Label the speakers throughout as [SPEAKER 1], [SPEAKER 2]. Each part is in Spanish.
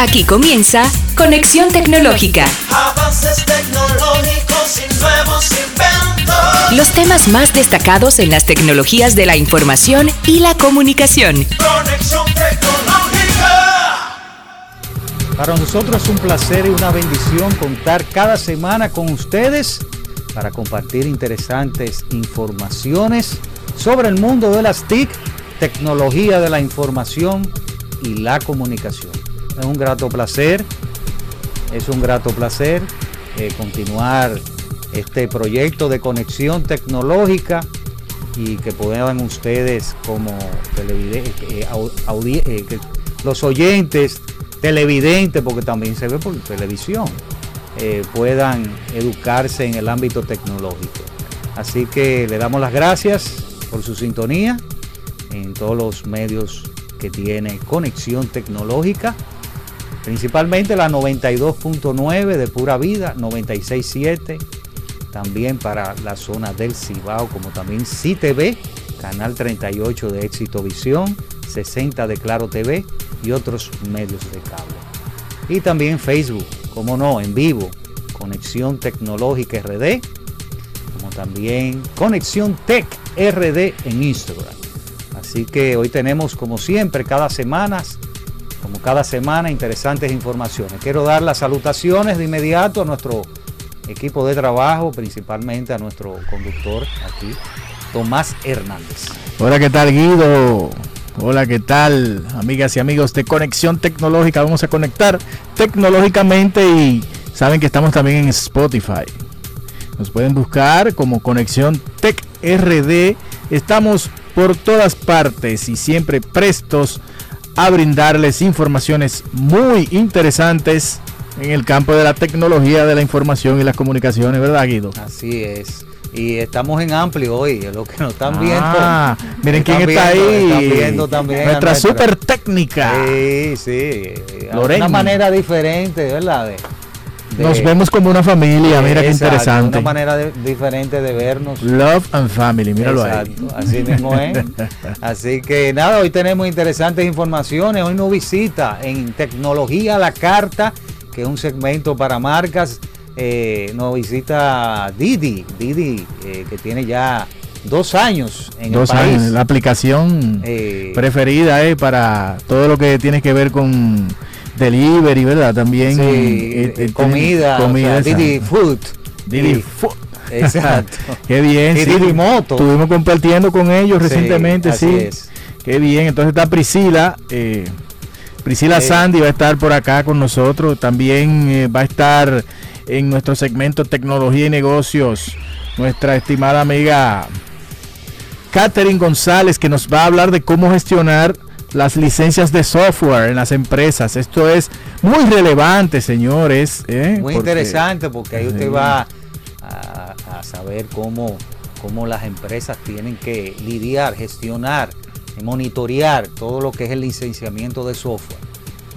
[SPEAKER 1] Aquí comienza Conexión Tecnológica.
[SPEAKER 2] Avances tecnológicos y nuevos inventos.
[SPEAKER 1] Los temas más destacados en las tecnologías de la información y la comunicación.
[SPEAKER 2] Conexión tecnológica.
[SPEAKER 3] Para nosotros es un placer y una bendición contar cada semana con ustedes para compartir interesantes informaciones sobre el mundo de las TIC, tecnología de la información y la comunicación. Es un grato placer, es un grato placer eh, continuar este proyecto de conexión tecnológica y que puedan ustedes como eh, eh, los oyentes, televidentes, porque también se ve por televisión, eh, puedan educarse en el ámbito tecnológico. Así que le damos las gracias por su sintonía en todos los medios que tiene conexión tecnológica, principalmente la 92.9 de Pura Vida, 96.7 también para la zona del Cibao, como también CTV, canal 38 de Éxito Visión, 60 de Claro TV y otros medios de cable. Y también Facebook, como no, en vivo, Conexión Tecnológica RD, como también Conexión Tech RD en Instagram. Así que hoy tenemos, como siempre, cada semana, como cada semana, interesantes informaciones. Quiero dar las salutaciones de inmediato a nuestro equipo de trabajo, principalmente a nuestro conductor aquí, Tomás Hernández.
[SPEAKER 4] Hola, ¿qué tal Guido? Hola, ¿qué tal amigas y amigos de Conexión Tecnológica? Vamos a conectar tecnológicamente y saben que estamos también en Spotify. Nos pueden buscar como Conexión Tech RD. Estamos por todas partes y siempre prestos a brindarles informaciones muy interesantes en el campo de la tecnología, de la información y las comunicaciones, ¿verdad, Guido?
[SPEAKER 3] Así es. Y estamos en amplio hoy, lo que nos están viendo.
[SPEAKER 4] Ah, miren quién está
[SPEAKER 3] viendo,
[SPEAKER 4] ahí.
[SPEAKER 3] están viendo también
[SPEAKER 4] Nuestra super técnica.
[SPEAKER 3] Sí, sí. De una manera diferente, ¿verdad? De- de-
[SPEAKER 4] Nos vemos como una familia, mira qué interesante.
[SPEAKER 3] Una manera de- diferente de vernos.
[SPEAKER 4] Love and Family, míralo
[SPEAKER 3] Exacto,
[SPEAKER 4] ahí.
[SPEAKER 3] así mismo es. Así que nada, hoy tenemos interesantes informaciones. Hoy nos visita en Tecnología a la Carta, que es un segmento para marcas. Eh, nos visita Didi, Didi, eh, que tiene ya dos años en
[SPEAKER 4] Dos
[SPEAKER 3] el país.
[SPEAKER 4] años, la aplicación
[SPEAKER 3] Eh,
[SPEAKER 4] preferida eh, para todo lo que tiene que ver con delivery, ¿verdad? También
[SPEAKER 3] sí,
[SPEAKER 4] eh,
[SPEAKER 3] comida, o
[SPEAKER 4] comida
[SPEAKER 3] sea, Didi. Food.
[SPEAKER 4] Didi
[SPEAKER 3] Sí,
[SPEAKER 4] Food.
[SPEAKER 3] Exacto.
[SPEAKER 4] Qué bien, sí.
[SPEAKER 3] Didi Moto.
[SPEAKER 4] Estuvimos compartiendo con ellos recientemente,
[SPEAKER 3] así
[SPEAKER 4] sí.
[SPEAKER 3] es.
[SPEAKER 4] Qué bien. Entonces está Priscila. eh, Priscila. Sandy va a estar por acá con nosotros. También eh, va a estar en nuestro segmento Tecnología y Negocios nuestra estimada amiga Catherine González, que nos va a hablar de cómo gestionar las licencias de software en las empresas. Esto es muy relevante, señores. ¿eh?
[SPEAKER 3] Muy
[SPEAKER 4] Porque-
[SPEAKER 3] interesante porque ahí usted va a, a saber cómo, cómo las empresas tienen que lidiar, gestionar, y monitorear todo lo que es el licenciamiento de software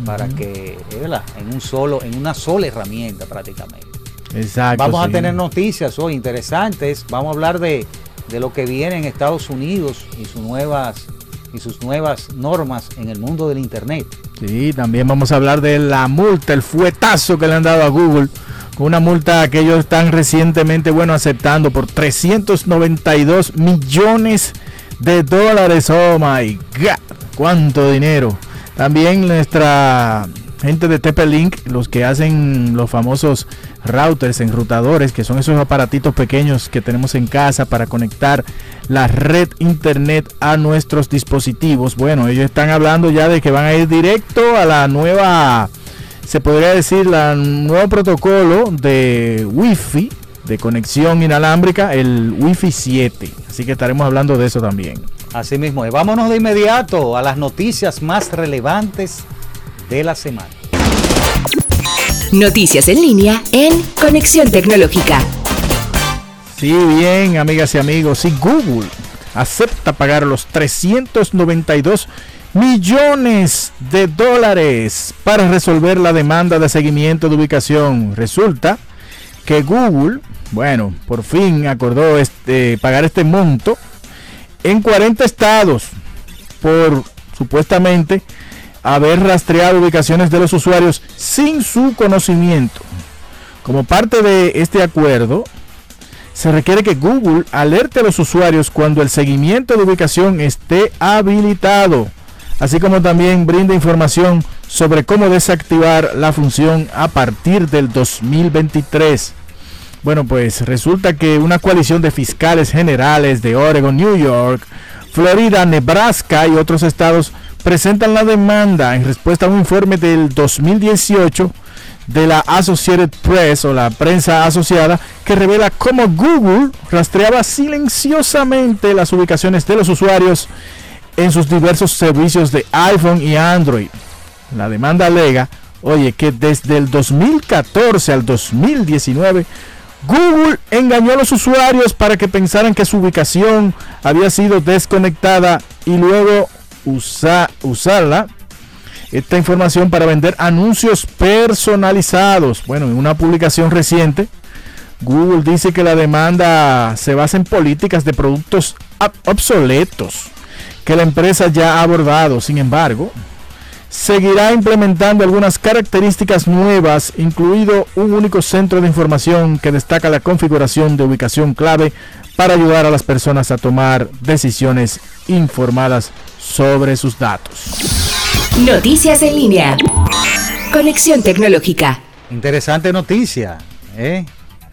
[SPEAKER 3] para que, eh, ¿verdad? En un solo, en una sola herramienta prácticamente.
[SPEAKER 4] Exacto.
[SPEAKER 3] Vamos a tener noticias hoy interesantes. Vamos a hablar de, de lo que viene en Estados Unidos y sus nuevas y sus nuevas normas en el mundo del internet.
[SPEAKER 4] Sí, también vamos a hablar de la multa, el fuetazo que le han dado a Google. Una multa que ellos están recientemente, bueno, aceptando por 392 millones de dólares. Oh my God, cuánto dinero. También nuestra gente de TP-Link, los que hacen los famosos routers, enrutadores, que son esos aparatitos pequeños que tenemos en casa para conectar la red internet a nuestros dispositivos. Bueno, ellos están hablando ya de que van a ir directo a la nueva, se podría decir, la nuevo protocolo de Wi-Fi de conexión inalámbrica, el Wi-Fi 7. Así que estaremos hablando de eso también.
[SPEAKER 3] Así mismo. Vámonos de inmediato a las noticias más relevantes de la semana.
[SPEAKER 1] Noticias en línea en Conexión Tecnológica.
[SPEAKER 4] Sí, bien, amigas y amigos. Si Google acepta pagar los 392 millones de dólares para resolver la demanda de seguimiento de ubicación, resulta que Google, bueno, por fin acordó este, pagar este monto en 40 estados por supuestamente haber rastreado ubicaciones de los usuarios sin su conocimiento. Como parte de este acuerdo, se requiere que Google alerte a los usuarios cuando el seguimiento de ubicación esté habilitado, así como también brinde información sobre cómo desactivar la función a partir del 2023. Bueno, pues resulta que una coalición de fiscales generales de Oregon, New York, Florida, Nebraska y otros estados presentan la demanda en respuesta a un informe del 2018 de la Associated Press o la prensa asociada que revela cómo Google rastreaba silenciosamente las ubicaciones de los usuarios en sus diversos servicios de iPhone y Android. La demanda alega, oye, que desde el 2014 al 2019 Google engañó a los usuarios para que pensaran que su ubicación había sido desconectada y luego usarla esta información para vender anuncios personalizados. Bueno, en una publicación reciente, Google dice que la demanda se basa en políticas de productos obsoletos que la empresa ya ha abordado. Sin embargo, seguirá implementando algunas características nuevas, incluido un único centro de información que destaca la configuración de ubicación clave para ayudar a las personas a tomar decisiones informadas sobre sus datos.
[SPEAKER 1] Noticias en línea. Conexión tecnológica.
[SPEAKER 3] Interesante noticia, ¿eh?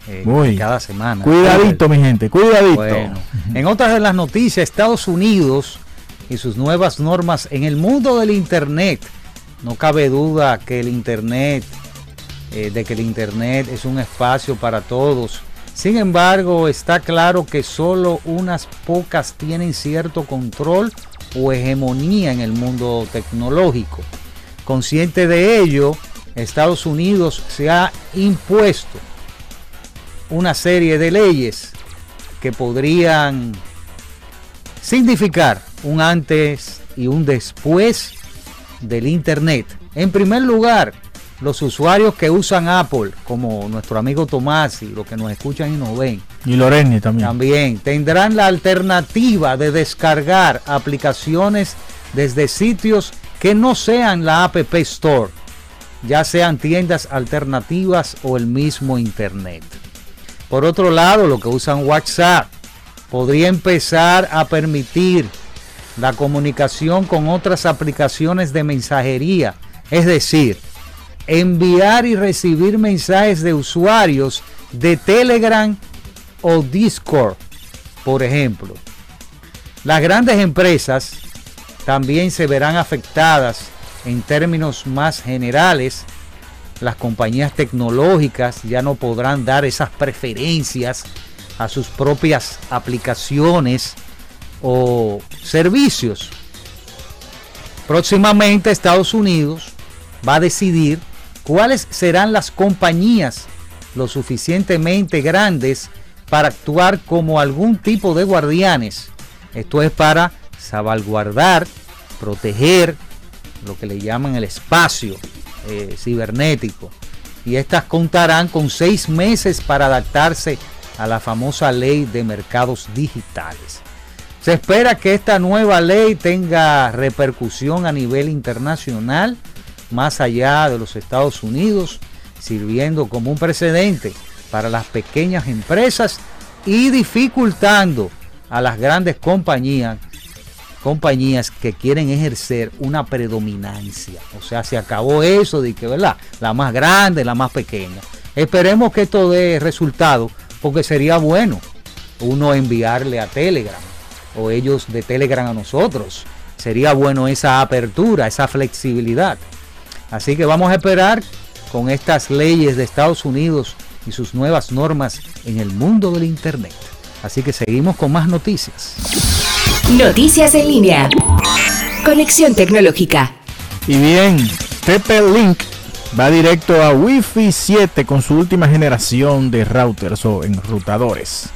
[SPEAKER 3] Eh,
[SPEAKER 4] Muy.
[SPEAKER 3] cada semana.
[SPEAKER 4] Cuidadito, mi gente, cuidadito.
[SPEAKER 3] Bueno, en otras de las noticias, Estados Unidos y sus nuevas normas en el mundo del Internet. No cabe duda que el Internet, eh, de que el Internet es un espacio para todos. Sin embargo, está claro que solo unas pocas tienen cierto control o hegemonía en el mundo tecnológico. Consciente de ello, Estados Unidos se ha impuesto una serie de leyes que podrían significar un antes y un después del Internet. En primer lugar, los usuarios que usan Apple, como nuestro amigo Tomás y los que nos escuchan y nos ven,
[SPEAKER 4] Y Loreni también.
[SPEAKER 3] también tendrán la alternativa de descargar aplicaciones desde sitios que no sean la App Store, ya sean tiendas alternativas o el mismo Internet. Por otro lado, los que usan WhatsApp podría empezar a permitir la comunicación con otras aplicaciones de mensajería, es decir, enviar y recibir mensajes de usuarios de Telegram o Discord, por ejemplo. Las grandes empresas también se verán afectadas en términos más generales. Las compañías tecnológicas ya no podrán dar esas preferencias a sus propias aplicaciones o servicios. Próximamente Estados Unidos va a decidir cuáles serán las compañías lo suficientemente grandes para actuar como algún tipo de guardianes. Esto es para salvaguardar, proteger lo que le llaman el espacio eh, cibernético. Y estas contarán con seis meses para adaptarse a la famosa ley de mercados digitales. Se espera que esta nueva ley tenga repercusión a nivel internacional, más allá de los Estados Unidos, sirviendo como un precedente para las pequeñas empresas y dificultando a las grandes compañías compañías que quieren ejercer una predominancia. O sea, se acabó eso de que, ¿verdad? La más grande, la más pequeña. Esperemos que esto dé resultado, porque sería bueno uno enviarle a Telegram o ellos de Telegram a nosotros. Sería bueno esa apertura, esa flexibilidad. Así que vamos a esperar con estas leyes de Estados Unidos y sus nuevas normas en el mundo del Internet. Así que seguimos con más noticias.
[SPEAKER 1] Noticias en línea. Conexión tecnológica.
[SPEAKER 4] Y bien, TP-Link va directo a Wi-Fi 7 con su última generación de routers o enrutadores.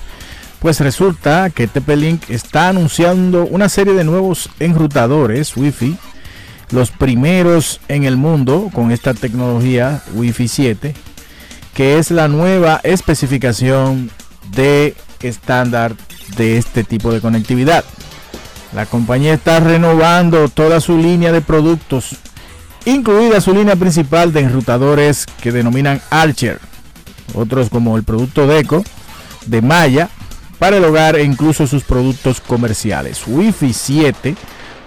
[SPEAKER 4] Pues resulta que TP-Link está anunciando una serie de nuevos enrutadores Wi-Fi, los primeros en el mundo con esta tecnología Wi-Fi 7, que es la nueva especificación de estándar de este tipo de conectividad. La compañía está renovando toda su línea de productos incluida su línea principal de enrutadores que denominan Archer, otros como el producto Deco de Maya para el hogar e incluso sus productos comerciales. Wi-Fi 7,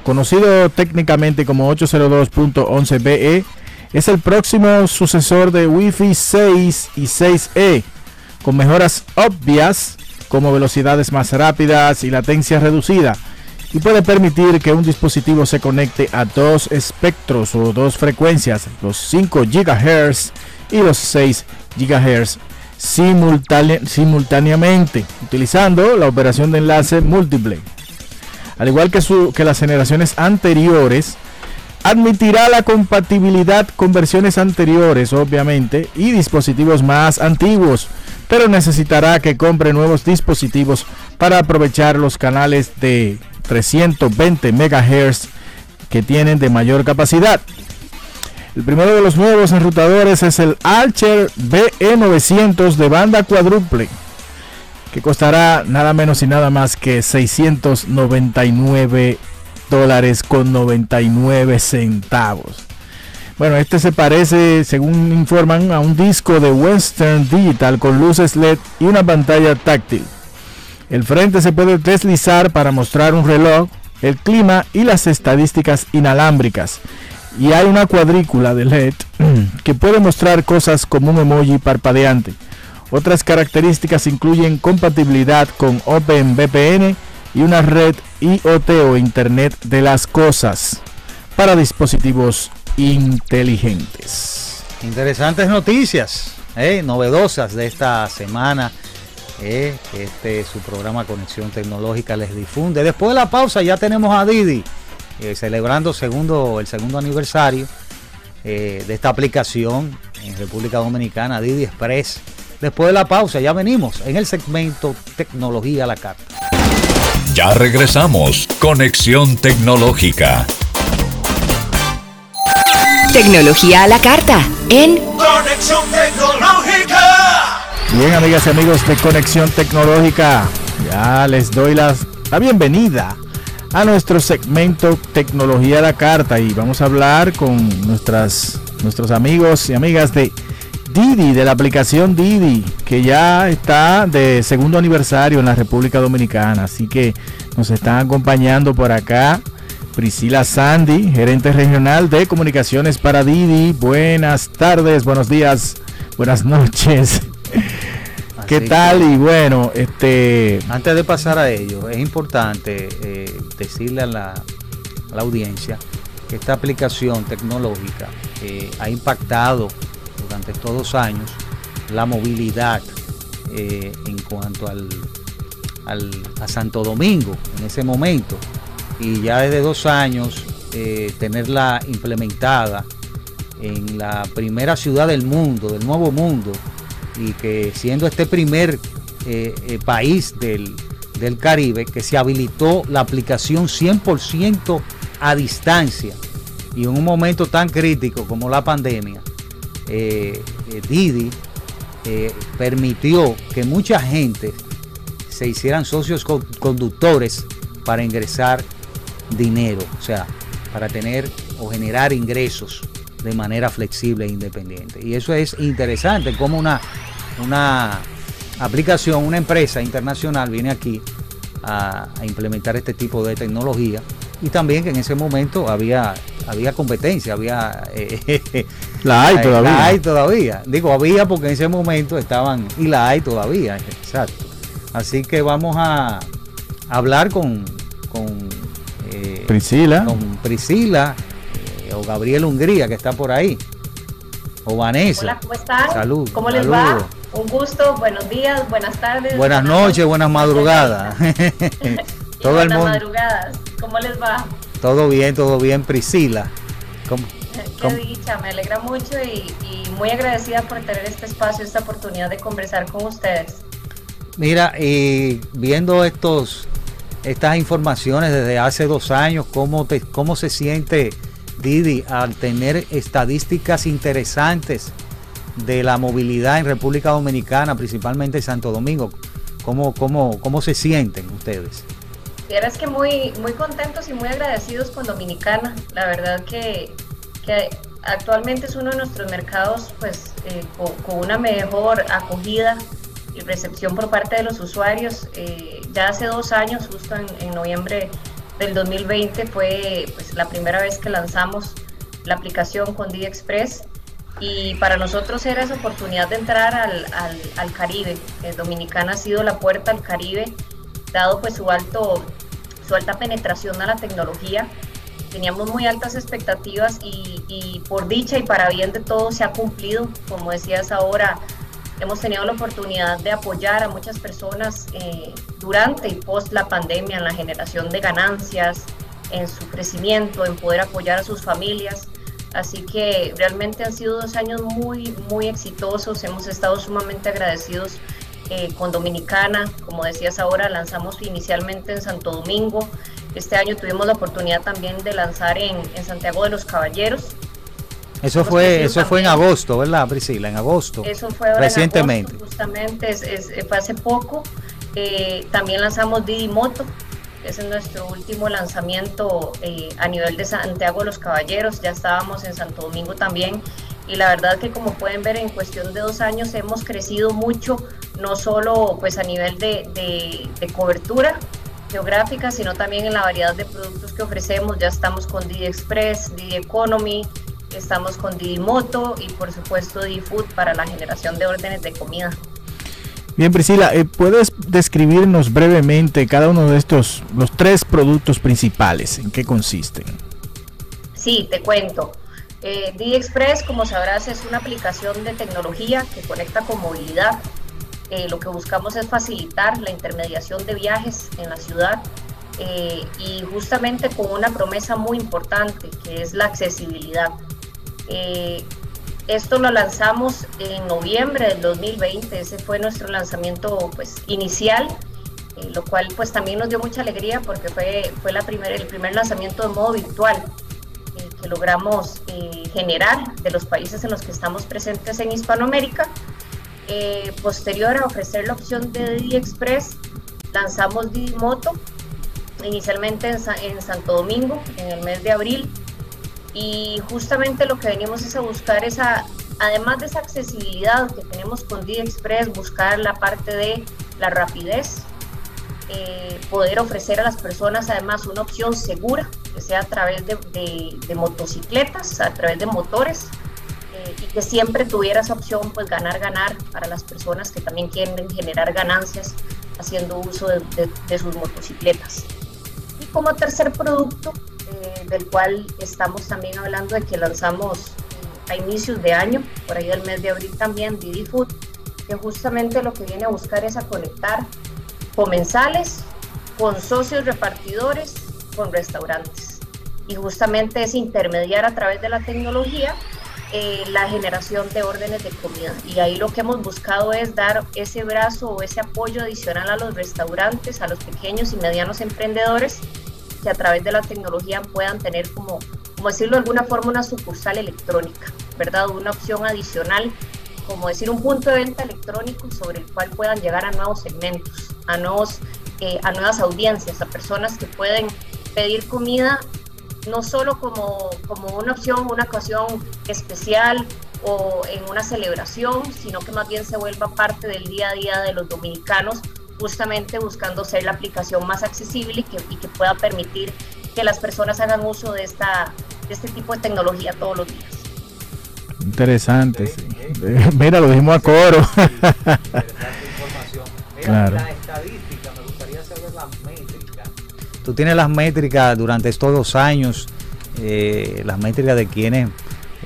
[SPEAKER 4] conocido técnicamente como 802.11be, es el próximo sucesor de Wi-Fi 6 y 6E, con mejoras obvias como velocidades más rápidas y latencia reducida, y puede permitir que un dispositivo se conecte a dos espectros o dos frecuencias, los 5 GHz y los 6 GHz simultáneamente, utilizando la operación de enlace múltiple. Al igual que, las generaciones anteriores, admitirá la compatibilidad con versiones anteriores, obviamente, y dispositivos más antiguos, pero necesitará que compre nuevos dispositivos para aprovechar los canales de 320 MHz que tienen de mayor capacidad. El primero de los nuevos enrutadores es el Archer BE900 de banda cuádruple, que costará nada menos y nada más que 699 dólares con 99 centavos. Bueno, este se parece, según informan, a un disco de Western Digital con luces LED y una pantalla táctil. El frente se puede deslizar para mostrar un reloj, el clima y las estadísticas inalámbricas y hay una cuadrícula de LED que puede mostrar cosas como un emoji parpadeante. Otras características incluyen compatibilidad con OpenVPN y una red IoT o Internet de las Cosas para dispositivos inteligentes.
[SPEAKER 3] Interesantes noticias, eh, novedosas de esta semana. Eh, este su programa Conexión Tecnológica les difunde. Después de la pausa ya tenemos a Didi eh, celebrando segundo, el segundo aniversario eh, de esta aplicación en República Dominicana, Didi Express. Después de la pausa, ya venimos en el segmento Tecnología a la Carta.
[SPEAKER 5] Ya regresamos. Conexión Tecnológica.
[SPEAKER 1] Tecnología a la carta en
[SPEAKER 2] Conexión Tecnológica.
[SPEAKER 4] Bien, amigas y amigos de Conexión Tecnológica, ya les doy las, la bienvenida a nuestro segmento Tecnología a la Carta y vamos a hablar con nuestras, nuestros amigos y amigas de Didi, de la aplicación Didi, que ya está de segundo aniversario en la República Dominicana. Así que nos están acompañando por acá Priscila Sandy, gerente regional de comunicaciones para Didi. Buenas tardes, buenos días, buenas noches. ¿Qué tal?
[SPEAKER 3] que-
[SPEAKER 4] Y bueno, este
[SPEAKER 3] Antes de pasar a ello, es importante eh, decirle a la, a la audiencia que esta aplicación tecnológica eh, ha impactado durante estos dos años la movilidad eh, en cuanto al, a Santo Domingo en ese momento. Y ya desde dos años eh, tenerla implementada en la primera ciudad del mundo, del nuevo mundo, y que siendo este primer eh, país del, del Caribe que se habilitó la aplicación 100% a distancia y en un momento tan crítico como la pandemia, eh, eh, Didi eh, permitió que mucha gente se hicieran socios co- conductores para ingresar dinero, o sea, para tener o generar ingresos de manera flexible e independiente. Y eso es interesante, como una, una aplicación, una empresa internacional viene aquí a implementar este tipo de tecnología y también que en ese momento había, había competencia, había... eh,
[SPEAKER 4] La hay todavía.
[SPEAKER 3] La hay todavía. Digo, había porque en ese momento estaban, y la hay todavía, exacto. Así que vamos a hablar con, con, eh,
[SPEAKER 4] Priscila.
[SPEAKER 3] con Priscila eh, o Gabriel Hungría, que está por ahí. O Vanessa.
[SPEAKER 6] Hola, ¿cómo están?
[SPEAKER 3] Salud.
[SPEAKER 6] ¿Cómo les va? Un gusto, buenos días, buenas tardes.
[SPEAKER 3] Buenas noches, buenas madrugadas. Todo el
[SPEAKER 6] buenas
[SPEAKER 3] mundo.
[SPEAKER 6] madrugadas. ¿Cómo les va?
[SPEAKER 3] Todo bien, todo bien, Priscila. ¿Cómo-
[SPEAKER 6] Qué dicha, me alegra mucho y, y muy agradecida por tener este espacio, esta oportunidad de conversar con ustedes.
[SPEAKER 3] Mira, y viendo estos, estas informaciones desde hace dos años, ¿cómo, te, cómo se siente Didi al tener estadísticas interesantes de la movilidad en República Dominicana, principalmente en Santo Domingo? ¿Cómo, cómo, cómo se sienten ustedes?
[SPEAKER 6] Vieras que muy, muy contentos y muy agradecidos con Dominicana. La verdad que, que actualmente es uno de nuestros mercados pues, eh, con, una mejor acogida y recepción por parte de los usuarios. Eh, ya hace dos años, justo en, noviembre del 2020, fue pues, la primera vez que lanzamos la aplicación con Didi Express y para nosotros era esa oportunidad de entrar al, al, Caribe. Eh, Dominicana ha sido la puerta al Caribe, dado pues su, alto, su alta penetración a la tecnología. Teníamos muy altas expectativas y, por dicha y para bien de todos se ha cumplido. Como decías ahora, hemos tenido la oportunidad de apoyar a muchas personas eh, durante y post la pandemia en la generación de ganancias, en su crecimiento, en poder apoyar a sus familias. Así que realmente han sido dos años muy, muy exitosos. Hemos estado sumamente agradecidos eh, con Dominicana. Como decías ahora, lanzamos inicialmente en Santo Domingo. Este año tuvimos la oportunidad también de lanzar en, Santiago de los Caballeros.
[SPEAKER 3] Eso fue, eso fue en agosto, ¿verdad, Priscila? En agosto.
[SPEAKER 6] Eso fue recientemente. justamente, es, fue hace poco. Eh, también lanzamos Didi Moto, ese es nuestro último lanzamiento eh, a nivel de Santiago de los Caballeros. Ya estábamos en Santo Domingo también. Y la verdad que como pueden ver en cuestión de dos años hemos crecido mucho, no solo pues a nivel de, de, cobertura geográfica, sino también en la variedad de productos que ofrecemos. Ya estamos con Didi Express, Didi Economy, estamos con Didi Moto y por supuesto Didi Food para la generación de órdenes de comida.
[SPEAKER 4] Bien, Priscila, eh, ¿puedes describirnos brevemente cada uno de estos, los tres productos principales? ¿En qué consisten?
[SPEAKER 6] Sí, te cuento. Eh, D-Express, como sabrás, es una aplicación de tecnología que conecta con movilidad. Eh, lo que buscamos es facilitar la intermediación de viajes en la ciudad eh, y justamente con una promesa muy importante, que es la accesibilidad. Esto lo lanzamos en noviembre del 2020, ese fue nuestro lanzamiento pues, inicial, eh, lo cual pues también nos dio mucha alegría porque fue, fue la primer, el primer lanzamiento de modo virtual eh, que logramos eh, generar de los países en los que estamos presentes en Hispanoamérica. Posterior a ofrecer la opción de Didi Express, lanzamos Didi Moto, inicialmente en, en Santo Domingo en el mes de abril y justamente lo que venimos es a buscar esa, además de esa accesibilidad que tenemos con Didi Express, buscar la parte de la rapidez, eh, poder ofrecer a las personas además una opción segura, que sea a través de, motocicletas, a través de motores, eh, y que siempre tuviera esa opción, pues ganar, ganar para las personas que también quieren generar ganancias haciendo uso de sus motocicletas. Y como tercer producto, eh, del cual estamos también hablando de que lanzamos eh, a inicios de año, por ahí del mes de abril también, Didi Food, que justamente lo que viene a buscar es a conectar comensales con socios repartidores, con restaurantes. Y justamente es intermediar a través de la tecnología eh, la generación de órdenes de comida. Y ahí lo que hemos buscado es dar ese brazo o ese apoyo adicional a los restaurantes, a los pequeños y medianos emprendedores que a través de la tecnología puedan tener como, como decirlo de alguna forma, una sucursal electrónica, ¿verdad? Una opción adicional, como decir, un punto de venta electrónico sobre el cual puedan llegar a nuevos segmentos, a, nuevos, eh, a nuevas audiencias, a personas que pueden pedir comida no solo como, como una opción, una ocasión especial o en una celebración, sino que más bien se vuelva parte del día a día de los dominicanos justamente buscando ser la aplicación más accesible y que, y que pueda permitir que las personas hagan uso de, esta, de este tipo de tecnología todos los días.
[SPEAKER 4] Interesante, sí. Mira, lo dijimos a coro.
[SPEAKER 3] claro. La estadística, Tú tienes las métricas durante estos dos años, eh, las métricas de quienes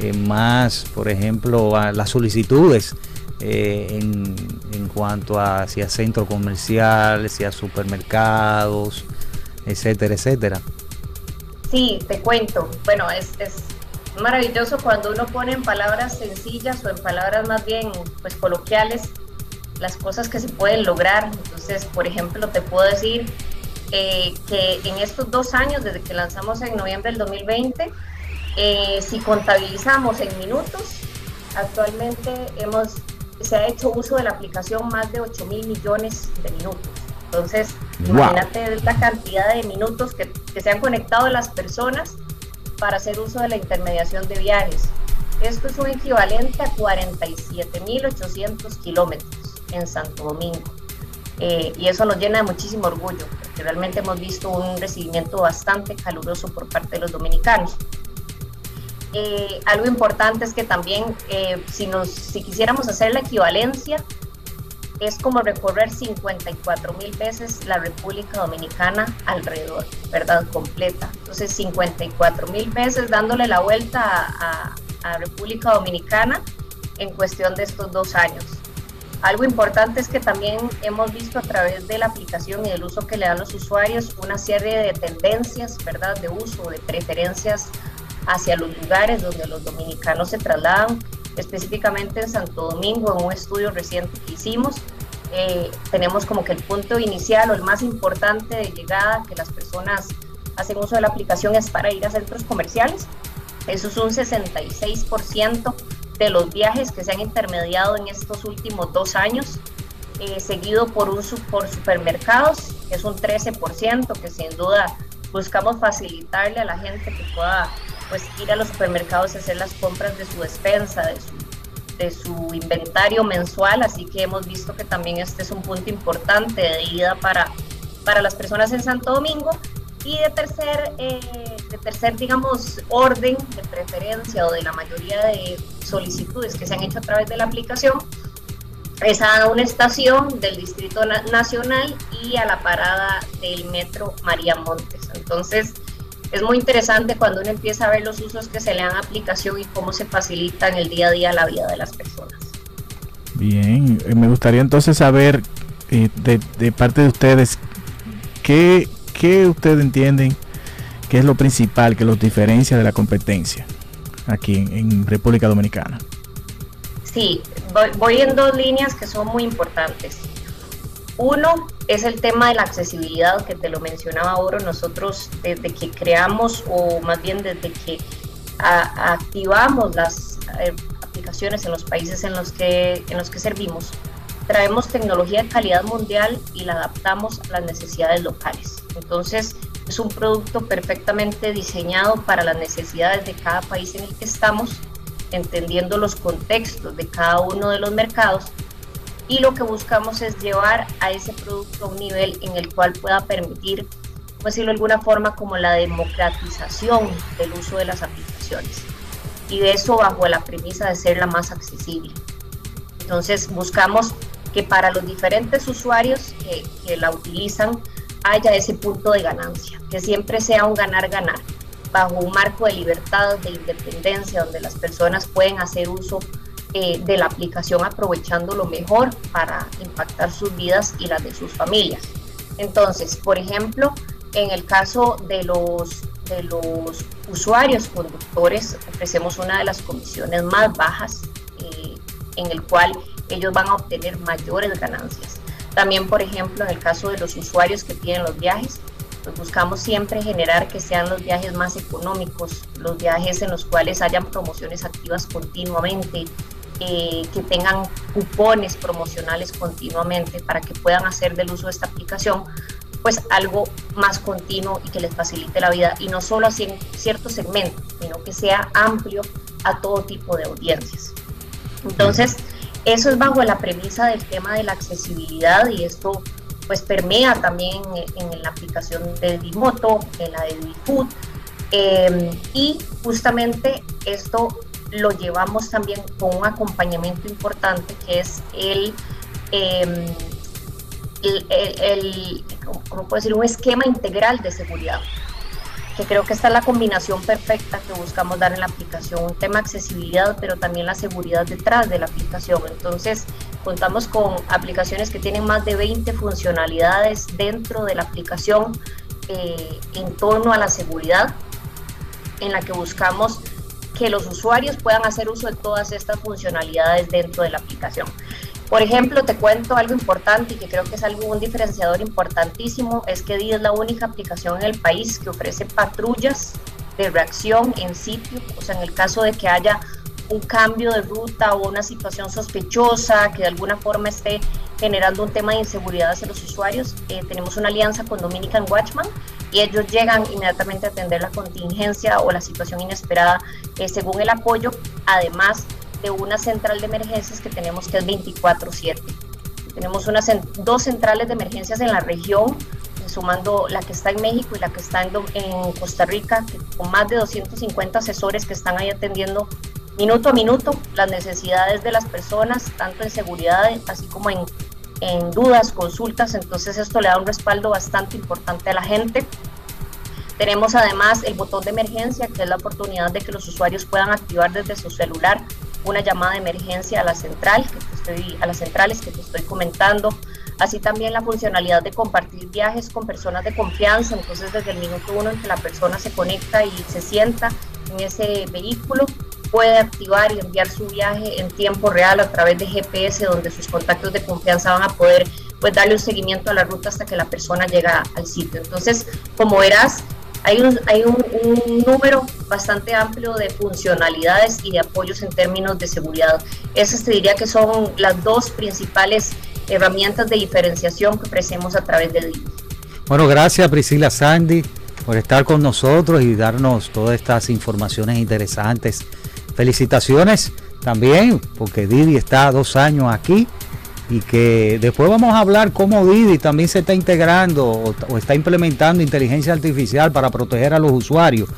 [SPEAKER 3] eh, más, por ejemplo, las solicitudes eh, en, en, cuanto a hacia centros comerciales, hacia supermercados, etcétera, etcétera.
[SPEAKER 6] Sí, te cuento. Bueno, es, es maravilloso cuando uno pone en palabras sencillas o en palabras más bien pues coloquiales las cosas que se pueden lograr. Entonces, por ejemplo, te puedo decir eh, que en estos dos años, desde que lanzamos en noviembre del 2020, eh, si contabilizamos en minutos, actualmente hemos se ha hecho uso de la aplicación más de 8 mil millones de minutos. Entonces, imagínate la cantidad de minutos que, se han conectado las personas para hacer uso de la intermediación de viajes. Esto es un equivalente a 47.800 kilómetros en Santo Domingo. Eh, y eso nos llena de muchísimo orgullo, porque realmente hemos visto un recibimiento bastante caluroso por parte de los dominicanos. Eh, algo importante es que también, eh, si, nos, si quisiéramos hacer la equivalencia, es como recorrer 54 mil veces la República Dominicana alrededor, ¿verdad? Completa. Entonces, 54 mil veces dándole la vuelta a, a, República Dominicana en cuestión de estos dos años. Algo importante es que también hemos visto a través de la aplicación y del uso que le dan los usuarios una serie de tendencias, ¿verdad? De uso, de preferencias hacia los lugares donde los dominicanos se trasladan específicamente en Santo Domingo, en un estudio reciente que hicimos, eh, tenemos como que el punto inicial o el más importante de llegada que las personas hacen uso de la aplicación es para ir a centros comerciales. Eso es un 66% de los viajes que se han intermediado en estos últimos dos años, eh, seguido por, un, por supermercados, que es un 13%, que sin duda buscamos facilitarle a la gente que pueda pues ir a los supermercados y hacer las compras de su despensa, de su, inventario mensual, así que hemos visto que también este es un punto importante de ida para, para las personas en Santo Domingo. Y de tercer, eh, de tercer, digamos, orden de preferencia o de la mayoría de solicitudes que se han hecho a través de la aplicación, es a una estación del Distrito Nacional y a la parada del Metro María Montes. Entonces, es muy interesante cuando uno empieza a ver los usos que se le dan a aplicación y cómo se facilita en el día a día la vida de las personas.
[SPEAKER 4] Bien, eh, me gustaría entonces saber eh, de, parte de ustedes qué, qué ustedes entienden que es lo principal que los diferencia de la competencia aquí en, República Dominicana.
[SPEAKER 6] Sí, voy en dos líneas que son muy importantes. Uno es el tema de la accesibilidad, que te lo mencionaba ahora, nosotros desde que creamos o más bien desde que activamos las eh, aplicaciones en los países en los, que, en los que servimos, traemos tecnología de calidad mundial y la adaptamos a las necesidades locales. Entonces, es un producto perfectamente diseñado para las necesidades de cada país en el que estamos, entendiendo los contextos de cada uno de los mercados y lo que buscamos es llevar a ese producto a un nivel en el cual pueda permitir, por decirlo de alguna forma, como la democratización del uso de las aplicaciones. Y de eso bajo la premisa de ser la más accesible. Entonces buscamos que para los diferentes usuarios que, que la utilizan haya ese punto de ganancia, que siempre sea un ganar-ganar, bajo un marco de libertad, de independencia, donde las personas pueden hacer uso eh, de la aplicación aprovechando lo mejor para impactar sus vidas y las de sus familias. Entonces, por ejemplo, en el caso de los, de los usuarios conductores, ofrecemos una de las comisiones más bajas eh, en el cual ellos van a obtener mayores ganancias. También, por ejemplo, en el caso de los usuarios que tienen los viajes, pues buscamos siempre generar que sean los viajes más económicos, los viajes en los cuales hayan promociones activas continuamente, eh, que tengan cupones promocionales continuamente para que puedan hacer del uso de esta aplicación pues algo más continuo y que les facilite la vida y no solo en ciertos segmentos, sino que sea amplio a todo tipo de audiencias. Entonces, eso es bajo la premisa del tema de la accesibilidad y esto pues permea también en, la aplicación de Dimoto, en la de Difood, eh, y justamente esto lo llevamos también con un acompañamiento importante que es el, em, el, ¿cómo puedo decir? Un esquema integral de seguridad que creo que esta es la combinación perfecta que buscamos dar en la aplicación, un tema accesibilidad, pero también la seguridad detrás de la aplicación. Entonces, contamos con aplicaciones que tienen más de 20 funcionalidades dentro de la aplicación eh, en torno a la seguridad, en la que buscamos que los usuarios puedan hacer uso de todas estas funcionalidades dentro de la aplicación. Por ejemplo, te cuento algo importante y que creo que es algo un diferenciador importantísimo, es que DI es la única aplicación en el país que ofrece patrullas de reacción en sitio, o sea, en el caso de que haya un cambio de ruta o una situación sospechosa que de alguna forma esté generando un tema de inseguridad hacia los usuarios. Eh, tenemos una alianza con Dominican Watchman y ellos llegan inmediatamente a atender la contingencia o la situación inesperada eh, según el apoyo, además de una central de emergencias que tenemos que es 24/7. Tenemos unas, dos centrales de emergencias en la región, sumando la que está en México y la que está en, en Costa Rica, con más de 250 asesores que están ahí atendiendo minuto a minuto las necesidades de las personas, tanto en seguridad así como en, en dudas, consultas. Entonces esto le da un respaldo bastante importante a la gente. Tenemos además el botón de emergencia, que es la oportunidad de que los usuarios puedan activar desde su celular una llamada de emergencia a la central, que estoy, a las centrales que te estoy comentando. Así también la funcionalidad de compartir viajes con personas de confianza. Entonces desde el minuto uno en que la persona se conecta y se sienta en ese vehículo, puede activar y enviar su viaje en tiempo real a través de GPS, donde sus contactos de confianza van a poder pues darle un seguimiento a la ruta hasta que la persona llega al sitio. Entonces, como verás, hay un, hay un, número bastante amplio de funcionalidades y de apoyos en términos de seguridad. Esas te diría que son las dos principales herramientas de diferenciación que ofrecemos a través de DIVI.
[SPEAKER 3] Bueno, gracias Priscila Sandy por estar con nosotros y darnos todas estas informaciones interesantes. Felicitaciones también, porque Didi está dos años aquí y que después vamos a hablar cómo Didi también se está integrando o, está implementando inteligencia artificial para proteger a los usuarios.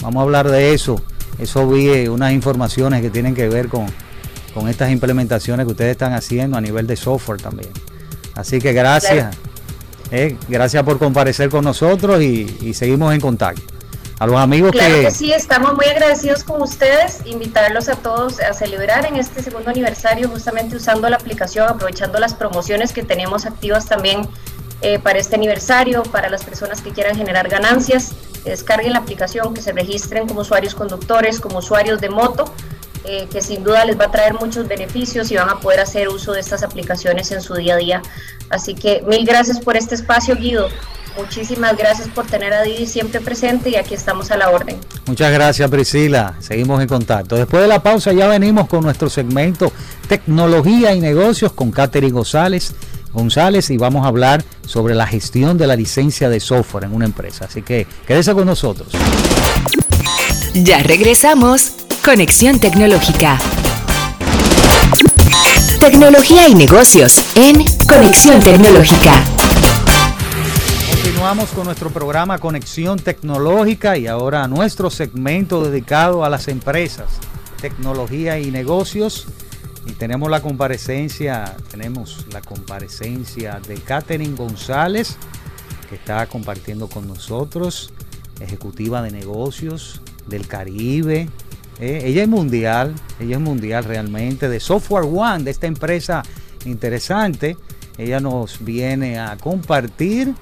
[SPEAKER 3] Vamos a hablar de eso. Eso vi eh, unas informaciones que tienen que ver con, con estas implementaciones que ustedes están haciendo a nivel de software también. Así que gracias. Eh, gracias por comparecer con nosotros y seguimos en contacto a los amigos
[SPEAKER 6] claro que... sí, estamos muy agradecidos con ustedes, invitarlos a todos a celebrar en este segundo aniversario justamente usando la aplicación, aprovechando las promociones que tenemos activas también eh, para este aniversario, para las personas que quieran generar ganancias, descarguen la aplicación, que se registren como usuarios conductores, como usuarios de moto, eh, que sin duda les va a traer muchos beneficios y van a poder hacer uso de estas aplicaciones en su día a día. Así que mil gracias por este espacio, Guido. Muchísimas gracias por tener a Didi siempre presente y aquí estamos a la orden.
[SPEAKER 3] Muchas gracias Priscila, seguimos en contacto. Después de la pausa ya venimos con nuestro segmento Tecnología y Negocios con Catherine González. González y vamos a hablar sobre la gestión de la licencia de software en una empresa. Así que quédese con nosotros.
[SPEAKER 1] Ya regresamos. Conexión Tecnológica. Tecnología y negocios en Conexión Tecnológica.
[SPEAKER 3] Continuamos con nuestro programa Conexión Tecnológica y ahora nuestro segmento dedicado a las empresas, tecnología y negocios. Y tenemos la comparecencia, tenemos la comparecencia de Catherine González, que está compartiendo con nosotros, ejecutiva de negocios del Caribe. Eh, ella es mundial, ella es mundial realmente, de Software One, de esta empresa interesante. Ella nos viene a compartir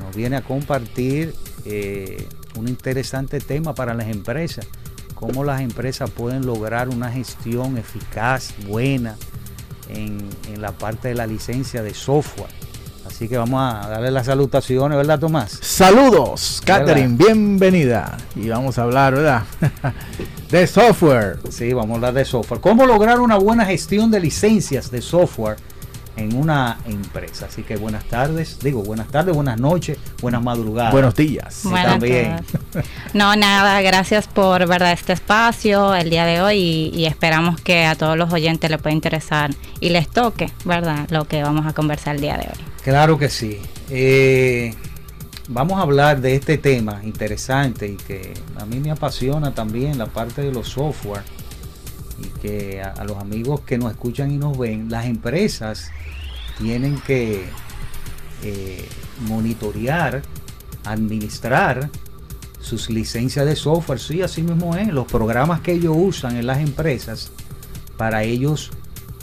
[SPEAKER 3] nos viene a compartir eh, un interesante tema para las empresas, cómo las empresas pueden lograr una gestión eficaz, buena en, la parte de la licencia de software. Así que vamos a darle las salutaciones, ¿verdad, Tomás?
[SPEAKER 4] Saludos, Catherine, bienvenida. Y vamos a hablar, ¿verdad? de software.
[SPEAKER 3] Sí, vamos a hablar de software. ¿Cómo lograr una buena gestión de licencias de software? En una empresa. Así que buenas tardes, digo buenas tardes, buenas noches, buenas madrugadas.
[SPEAKER 4] Buenos días.
[SPEAKER 7] también. No, nada, gracias por verdad este espacio el día de hoy y, esperamos que a todos los oyentes les pueda interesar y les toque, ¿verdad? Lo que vamos a conversar el día de hoy.
[SPEAKER 3] Claro que sí. Eh, vamos a hablar de este tema interesante y que a mí me apasiona también la parte de los software y que a, los amigos que nos escuchan y nos ven, las empresas tienen que eh, monitorear, administrar sus licencias de software, sí, así mismo es, los programas que ellos usan en las empresas para ellos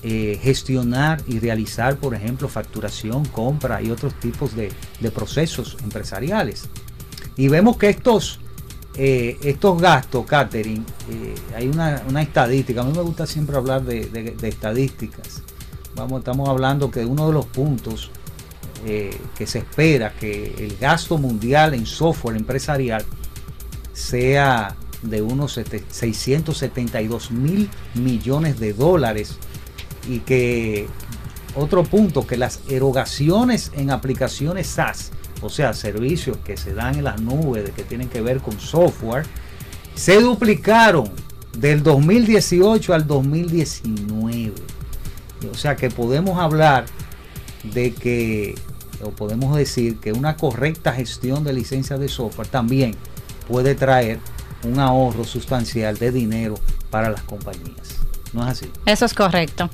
[SPEAKER 3] eh, gestionar y realizar, por ejemplo, facturación, compra y otros tipos de, de procesos empresariales. Y vemos que estos eh, estos gastos, catering, eh, hay una, estadística, a mí me gusta siempre hablar de, estadísticas. Vamos, estamos hablando que uno de los puntos eh, que se espera que el gasto mundial en software empresarial sea de unos 672 mil millones de dólares y que otro punto, que las erogaciones en aplicaciones SaaS o sea, servicios que se dan en las nubes, que tienen que ver con software, se duplicaron del 2018 al 2019. O sea que podemos hablar de que, o podemos decir que una correcta gestión de licencias de software también puede traer un ahorro sustancial de dinero para las compañías. ¿No es así?
[SPEAKER 7] Eso es correcto.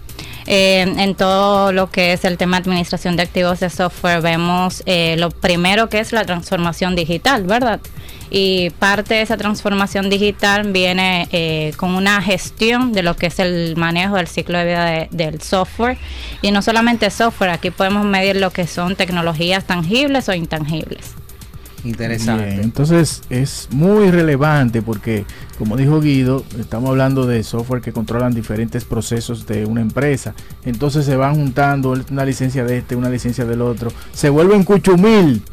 [SPEAKER 7] Eh, en todo lo que es el tema de administración de activos de software, vemos eh, lo primero que es la transformación digital, ¿verdad? Y parte de esa transformación digital viene eh, con una gestión de lo que es el manejo del ciclo de vida del software. Y no solamente software, aquí podemos medir lo que son tecnologías tangibles o intangibles.
[SPEAKER 3] Interesante.
[SPEAKER 4] entonces es muy relevante porque, como dijo Guido, estamos hablando de software que controlan diferentes procesos de una empresa. Entonces se van juntando una licencia de este, una licencia del otro. Se vuelven cuchumil.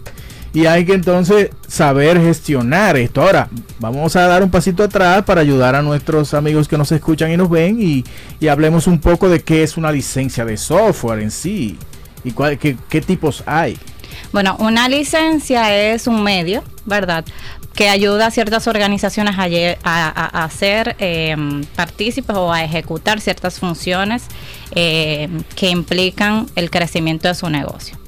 [SPEAKER 4] Y hay que entonces saber gestionar esto. Ahora, vamos a dar un pasito atrás para ayudar a nuestros amigos que nos escuchan y nos ven y, hablemos un poco de qué es una licencia de software en sí y cuál, qué, qué tipos hay.
[SPEAKER 7] Bueno, una licencia es un medio, ¿verdad? Que ayuda a ciertas organizaciones a, ser em, partícipes o a ejecutar ciertas funciones em, que implican el crecimiento de su negocio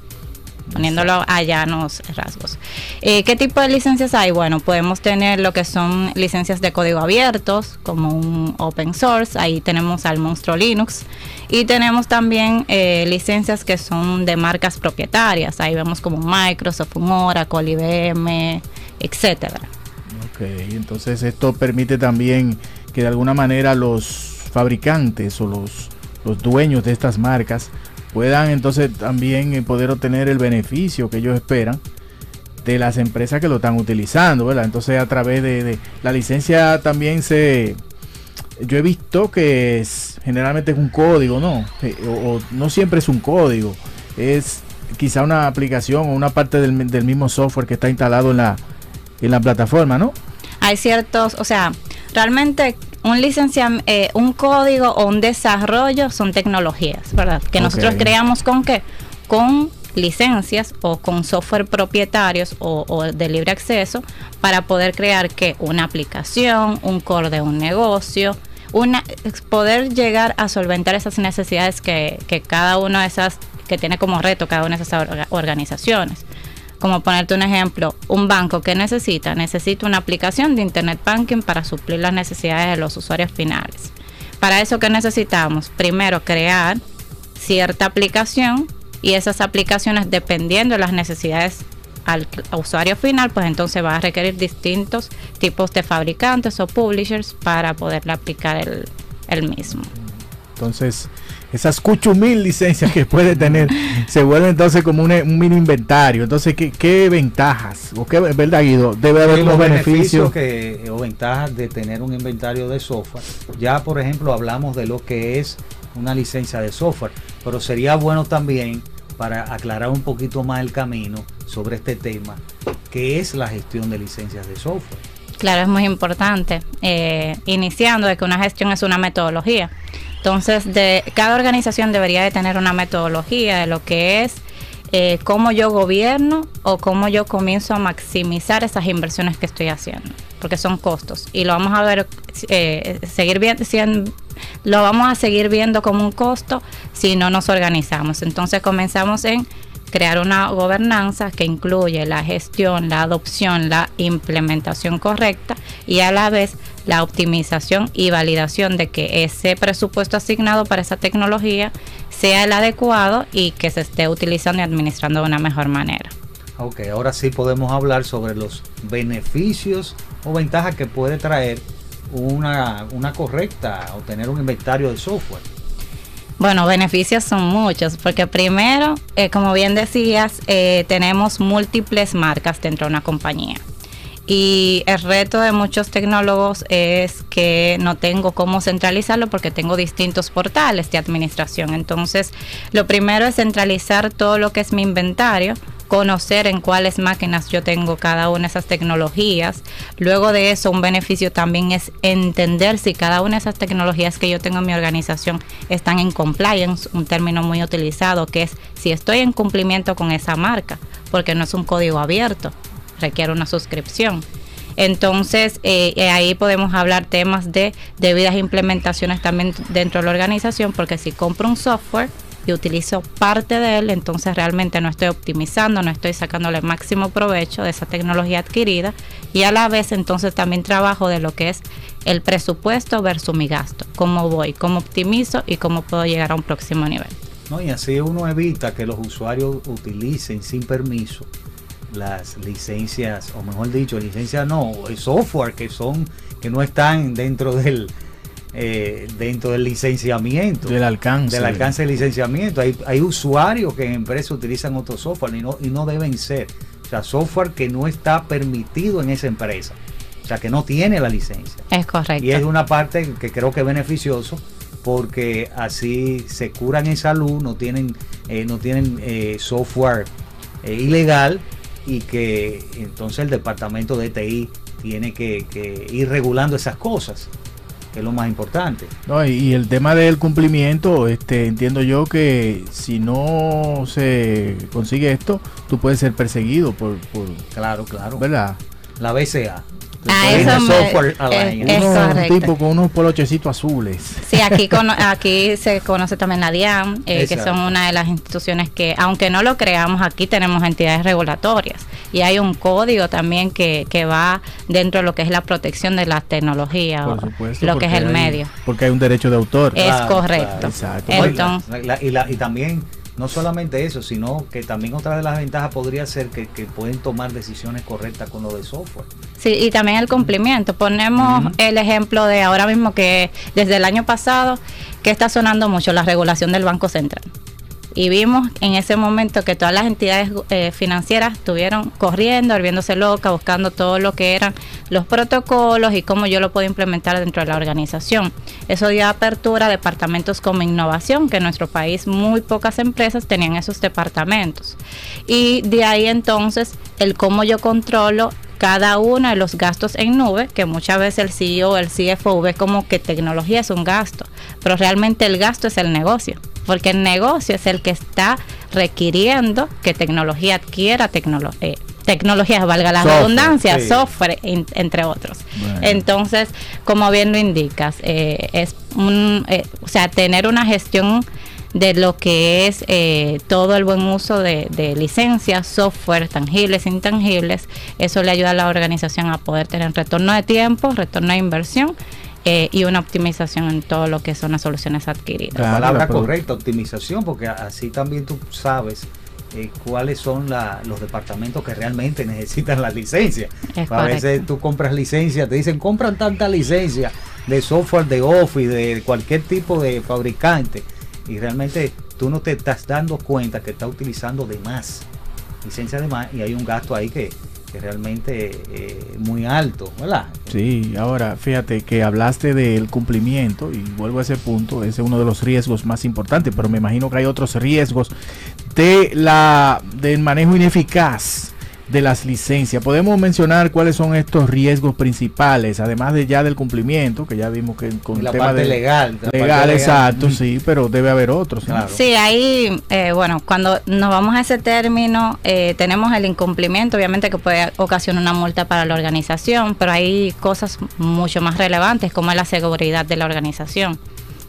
[SPEAKER 7] poniéndolo a llanos rasgos. Eh, ¿Qué tipo de licencias hay? Bueno, podemos tener lo que son licencias de código abiertos, como un open source, ahí tenemos al monstruo Linux, y tenemos también eh, licencias que son de marcas propietarias, ahí vemos como Microsoft, un Oracle, IBM, etcétera.
[SPEAKER 4] Ok, entonces esto permite también que de alguna manera los fabricantes o los, los dueños de estas marcas puedan entonces también eh, poder obtener el beneficio que ellos esperan de las empresas que lo están utilizando, ¿verdad? Entonces a través de, la licencia también se... Yo he visto que es, generalmente es un código, ¿no? Eh, o, no siempre es un código, es quizá una aplicación o una parte del, del mismo software que está instalado en la, en la plataforma, ¿no?
[SPEAKER 7] Hay ciertos, o sea, realmente un licenciamiento, eh, un código o un desarrollo son tecnologías, ¿verdad? Que nosotros creamos con qué? Con licencias o con software propietarios o, de libre acceso para poder crear que una aplicación, un core de un negocio, una, poder llegar a solventar esas necesidades que, que cada una de esas, que tiene como reto cada una de esas organizaciones. Como ponerte un ejemplo, un banco que necesita, necesita una aplicación de Internet Banking para suplir las necesidades de los usuarios finales. Para eso que necesitamos, primero crear cierta aplicación y esas aplicaciones dependiendo de las necesidades al usuario final, pues entonces va a requerir distintos tipos de fabricantes o publishers para poderle aplicar el, el mismo.
[SPEAKER 4] Entonces, esas mil licencias que puede tener se vuelven entonces como un, mini inventario. Entonces, ¿qué, ventajas? ¿O qué, verdad, Guido? Debe haber
[SPEAKER 3] los beneficios, que, o ventajas de tener un inventario de software. Ya, por ejemplo, hablamos de lo que es una licencia de software, pero sería bueno también para aclarar un poquito más el camino sobre este tema, que es la gestión de licencias de software.
[SPEAKER 7] Claro, es muy importante. Eh, iniciando de que una gestión es una metodología. Entonces, de, cada organización debería de tener una metodología de lo que es eh, cómo yo gobierno o cómo yo comienzo a maximizar esas inversiones que estoy haciendo, porque son costos. Y lo vamos a ver, eh, seguir viendo, lo vamos a seguir viendo como un costo si no nos organizamos. Entonces comenzamos en crear una gobernanza que incluye la gestión, la adopción, la implementación correcta y a la vez la optimización y validación de que ese presupuesto asignado para esa tecnología sea el adecuado y que se esté utilizando y administrando de una mejor manera.
[SPEAKER 3] Ok, ahora sí podemos hablar sobre los beneficios o ventajas que puede traer una, una correcta o tener un inventario de software.
[SPEAKER 7] Bueno, beneficios son muchos, porque primero, eh, como bien decías, eh, tenemos múltiples marcas dentro de una compañía. Y el reto de muchos tecnólogos es que no tengo cómo centralizarlo porque tengo distintos portales de administración. Entonces, lo primero es centralizar todo lo que es mi inventario conocer en cuáles máquinas yo tengo cada una de esas tecnologías. Luego de eso, un beneficio también es entender si cada una de esas tecnologías que yo tengo en mi organización están en compliance, un término muy utilizado que es si estoy en cumplimiento con esa marca porque no es un código abierto, requiere una suscripción. Entonces, eh, eh, ahí podemos hablar temas de debidas implementaciones también dentro de la organización, porque si compro un software y utilizo parte de él, entonces realmente no estoy optimizando, no estoy sacándole máximo provecho de esa tecnología adquirida y a la vez entonces también trabajo de lo que es el presupuesto versus mi gasto, cómo voy, cómo optimizo y cómo puedo llegar a un próximo nivel.
[SPEAKER 3] No, y así uno evita que los usuarios utilicen sin permiso las licencias, o mejor dicho, licencias no, el software que son, que no están dentro del eh, dentro del licenciamiento.
[SPEAKER 4] Del alcance.
[SPEAKER 3] Del alcance del licenciamiento. Hay, hay usuarios que en empresas utilizan otro software y no, y no deben ser. O sea, software que no está permitido en esa empresa. O sea, que no tiene la licencia.
[SPEAKER 7] Es correcto.
[SPEAKER 3] Y es una parte que creo que es beneficioso porque así se curan en salud, no tienen, eh, no tienen eh, software ilegal y que entonces el departamento de TI tiene que, ir regulando esas cosas que es lo más importante.
[SPEAKER 4] No, y, el tema del cumplimiento, este, entiendo yo que si no se consigue esto, tú puedes ser perseguido por, por
[SPEAKER 3] claro, claro,
[SPEAKER 4] ¿verdad?
[SPEAKER 3] La BCA.
[SPEAKER 7] Ah, eso software
[SPEAKER 4] es, un tipo con unos polochecitos azules.
[SPEAKER 7] Sí, aquí aquí se conoce también la DIAN, eh, que son una de las instituciones que, aunque no lo creamos, aquí tenemos entidades regulatorias y hay un código también que, que va dentro de lo que es la protección de la tecnología, Por supuesto, lo que es el medio.
[SPEAKER 4] Porque hay un derecho de autor.
[SPEAKER 7] Es correcto.
[SPEAKER 3] Entonces, y, la, y también no solamente eso, sino que también otra de las ventajas podría ser que, pueden tomar decisiones correctas con lo de software.
[SPEAKER 7] Sí, y también el cumplimiento. Ponemos el ejemplo de ahora mismo que desde el año pasado, que está sonando mucho la regulación del Banco Central y vimos en ese momento que todas las entidades eh, financieras estuvieron corriendo, volviéndose loca, buscando todo lo que eran los protocolos y cómo yo lo puedo implementar dentro de la organización. Eso dio apertura a departamentos como innovación, que en nuestro país muy pocas empresas tenían esos departamentos. Y de ahí entonces el cómo yo controlo cada uno de los gastos en nube, que muchas veces el CEO o el CFO ve como que tecnología es un gasto, pero realmente el gasto es el negocio, porque el negocio es el que está requiriendo que tecnología adquiera tecnología. Eh, tecnologías, valga la redundancia, software, entre otros. Entonces, como bien lo indicas, eh, es un, eh, o sea, tener una gestión de lo que es eh, todo el buen uso de, licencias, software, tangibles, intangibles. Eso le ayuda a la organización a poder tener retorno de tiempo, retorno de inversión eh, y una optimización en todo lo que son las soluciones adquiridas.
[SPEAKER 3] La palabra correcta, optimización, porque así también tú sabes eh, cuáles son los departamentos que realmente necesitan la licencia. a veces tú compras licencia, te dicen compran tanta licencia de software de Office, de cualquier tipo de fabricante y realmente tú no te estás dando cuenta que está utilizando de más, licencia de más, y hay un gasto ahí que, que realmente eh, muy alto, ¿verdad?
[SPEAKER 4] Sí, ahora fíjate que hablaste del cumplimiento y vuelvo a ese punto, ese es uno de los riesgos más importantes, pero me imagino que hay otros riesgos de la del manejo ineficaz de las licencias. Podemos mencionar cuáles son estos riesgos principales, además de ya del cumplimiento, que ya vimos que
[SPEAKER 3] con la tema parte de legal,
[SPEAKER 4] legal, exacto, sí, pero debe haber otros.
[SPEAKER 7] Sí, ahí, eh, bueno, cuando nos vamos a ese término, eh, tenemos el incumplimiento, obviamente que puede ocasionar una multa para la organización, pero hay cosas mucho más relevantes como es la seguridad de la organización.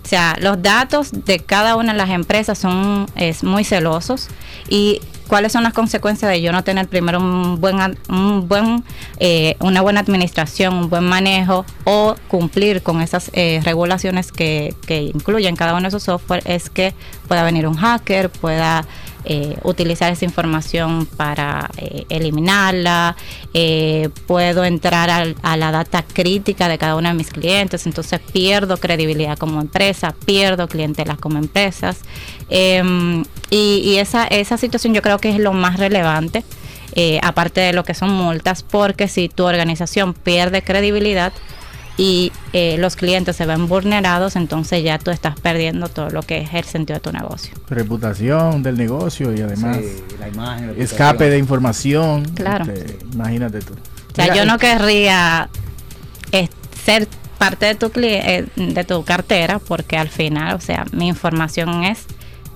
[SPEAKER 7] O sea, los datos de cada una de las empresas son es muy celosos. Y cuáles son las consecuencias de yo no tener primero un buen, un buen eh, una buena administración, un buen manejo o cumplir con esas eh, regulaciones que, que incluyen cada uno de esos software es que pueda venir un hacker, pueda eh, utilizar esa información para eh, eliminarla, eh, puedo entrar a la data crítica de cada uno de mis clientes, entonces pierdo credibilidad como empresa, pierdo clientelas como empresas. Em, y, esa, esa situación yo creo que es lo más relevante. aparte de lo que son multas, porque si tu organización pierde credibilidad, y eh, los clientes se ven vulnerados, entonces ya tú estás perdiendo todo lo que es el sentido de tu negocio.
[SPEAKER 4] Reputación del negocio y además
[SPEAKER 3] la imagen,
[SPEAKER 4] escape de información.
[SPEAKER 7] Claro.
[SPEAKER 4] Este, imagínate tú.
[SPEAKER 7] O sea, yo no querría eh, ser parte de tu, eh, de tu cartera porque al final, o sea, mi información es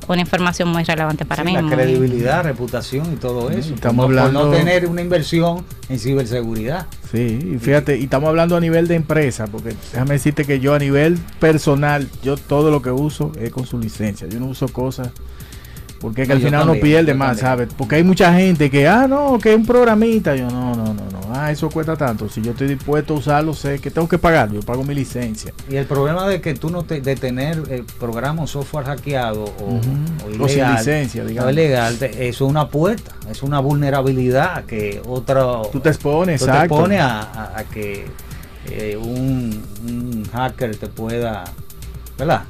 [SPEAKER 7] una información muy relevante para
[SPEAKER 3] Sí,
[SPEAKER 7] mí.
[SPEAKER 3] La
[SPEAKER 7] muy-
[SPEAKER 3] credibilidad, reputación y todo eso.
[SPEAKER 4] estamos
[SPEAKER 3] Por no-
[SPEAKER 4] hablando-
[SPEAKER 3] Por no tener una inversión en ciberseguridad.
[SPEAKER 4] Sí, y fíjate, y estamos hablando a nivel de empresa, porque déjame decirte que yo a nivel personal, yo todo lo que uso es con su licencia. Yo no uso cosas porque es que
[SPEAKER 3] No,
[SPEAKER 4] al final uno
[SPEAKER 3] también,
[SPEAKER 4] pierde más,
[SPEAKER 3] también.
[SPEAKER 4] ¿sabes? Porque hay mucha gente que, ah, no, que es un programita. Yo, no, no. Ah, eso cuesta tanto. Si yo estoy dispuesto a usarlo, sé que tengo que pagar. Yo pago mi licencia.
[SPEAKER 3] Y el problema de que tú no te, de tener eh, programa o software hackeado o,
[SPEAKER 4] Ujú.
[SPEAKER 3] o
[SPEAKER 4] O sin
[SPEAKER 3] ilegal,
[SPEAKER 4] licencia,
[SPEAKER 3] o
[SPEAKER 4] digamos.
[SPEAKER 3] ilegal, te- eso es una puerta, es una vulnerabilidad que otro
[SPEAKER 4] Tú te expones,
[SPEAKER 3] tú te expones a, a- a que eh, un, un hacker te pueda, ¿verdad?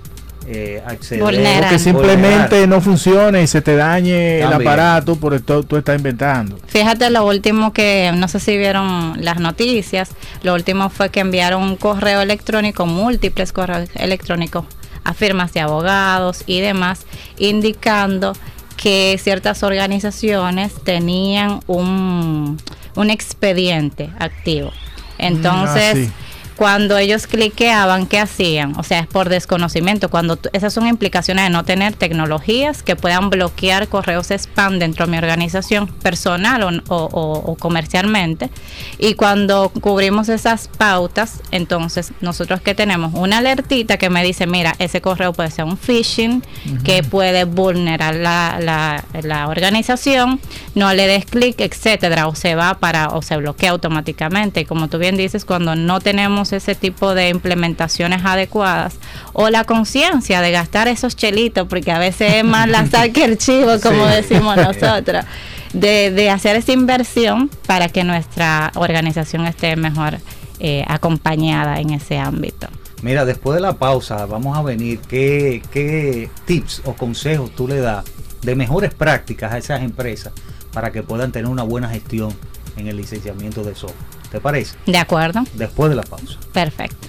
[SPEAKER 3] Eh, acceder.
[SPEAKER 7] Vulnerar.
[SPEAKER 4] O que simplemente no funcione y se te dañe el aparato por esto tú estás inventando.
[SPEAKER 7] Fíjate lo último que, no sé si vieron las noticias, lo último fue que enviaron un correo electrónico, múltiples correos electrónicos a firmas de abogados y demás, indicando que ciertas organizaciones tenían un, un expediente activo. Entonces,
[SPEAKER 4] ah, sí.
[SPEAKER 7] Cuando ellos cliqueaban, ¿qué hacían? O sea, es por desconocimiento. Cuando esas son implicaciones de no tener tecnologías que puedan bloquear correos spam dentro de mi organización personal o, o- o- o comercialmente. Y cuando cubrimos esas pautas, entonces nosotros que tenemos una alertita que me dice, mira, ese correo puede ser un phishing, que puede vulnerar la, la- la organización, no le des clic, etcétera, o se va para, o se bloquea automáticamente. Y como tú bien dices, cuando no tenemos ese tipo de implementaciones adecuadas, o la conciencia de gastar esos chelitos, porque a veces es más la sal que el chivo, como
[SPEAKER 3] Sí.
[SPEAKER 7] decimos nosotros, de, de hacer esa inversión para que nuestra organización esté mejor eh, acompañada en ese ámbito.
[SPEAKER 3] Mira, después de la pausa vamos a venir qué, qué tips o consejos tú le das de mejores prácticas a esas empresas para que puedan tener una buena gestión en el licenciamiento de software. ¿Te parece?
[SPEAKER 7] ¿De acuerdo?
[SPEAKER 3] Después de la pausa.
[SPEAKER 7] Perfecto.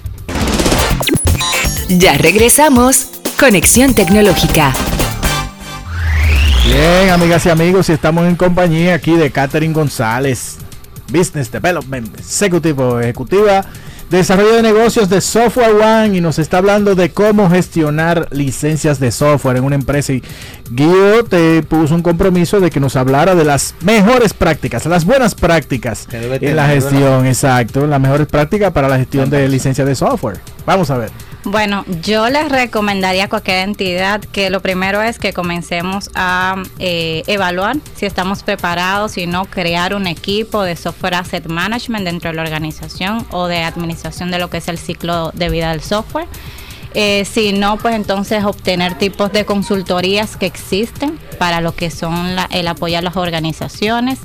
[SPEAKER 1] Ya regresamos. Conexión Tecnológica.
[SPEAKER 4] Bien, amigas y amigos, y estamos en compañía aquí de Catherine González, Business Development Executivo, ejecutiva de desarrollo de negocios de Software One, y nos está hablando de cómo gestionar licencias de software en una empresa. Y Guido te puso un compromiso de que nos hablara de las mejores prácticas, las buenas prácticas en la gestión, exacto, las mejores prácticas para la gestión de licencias de software. Vamos a ver.
[SPEAKER 7] Bueno, yo les recomendaría a cualquier entidad que lo primero es que comencemos a eh, evaluar si estamos preparados, si no, crear un equipo de software asset management dentro de la organización o de administración de lo que es el ciclo de vida del software. Eh, si no, pues entonces obtener tipos de consultorías que existen para lo que son la- el apoyo a las organizaciones.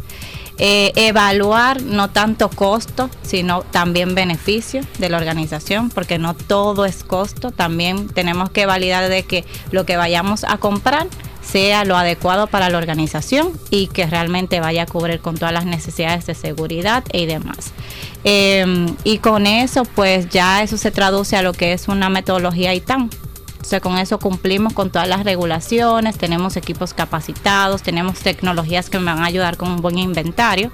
[SPEAKER 7] Eh, evaluar no tanto costo, sino también beneficio de la organización, porque no todo es costo. También tenemos que validar de que lo que vayamos a comprar sea lo adecuado para la organización y que realmente vaya a cubrir con todas las necesidades de seguridad y demás. Eh, y con eso, pues ya eso se traduce a lo que es una metodología ITAM. Con eso cumplimos con todas las regulaciones, tenemos equipos capacitados, tenemos tecnologías que me van a ayudar con un buen inventario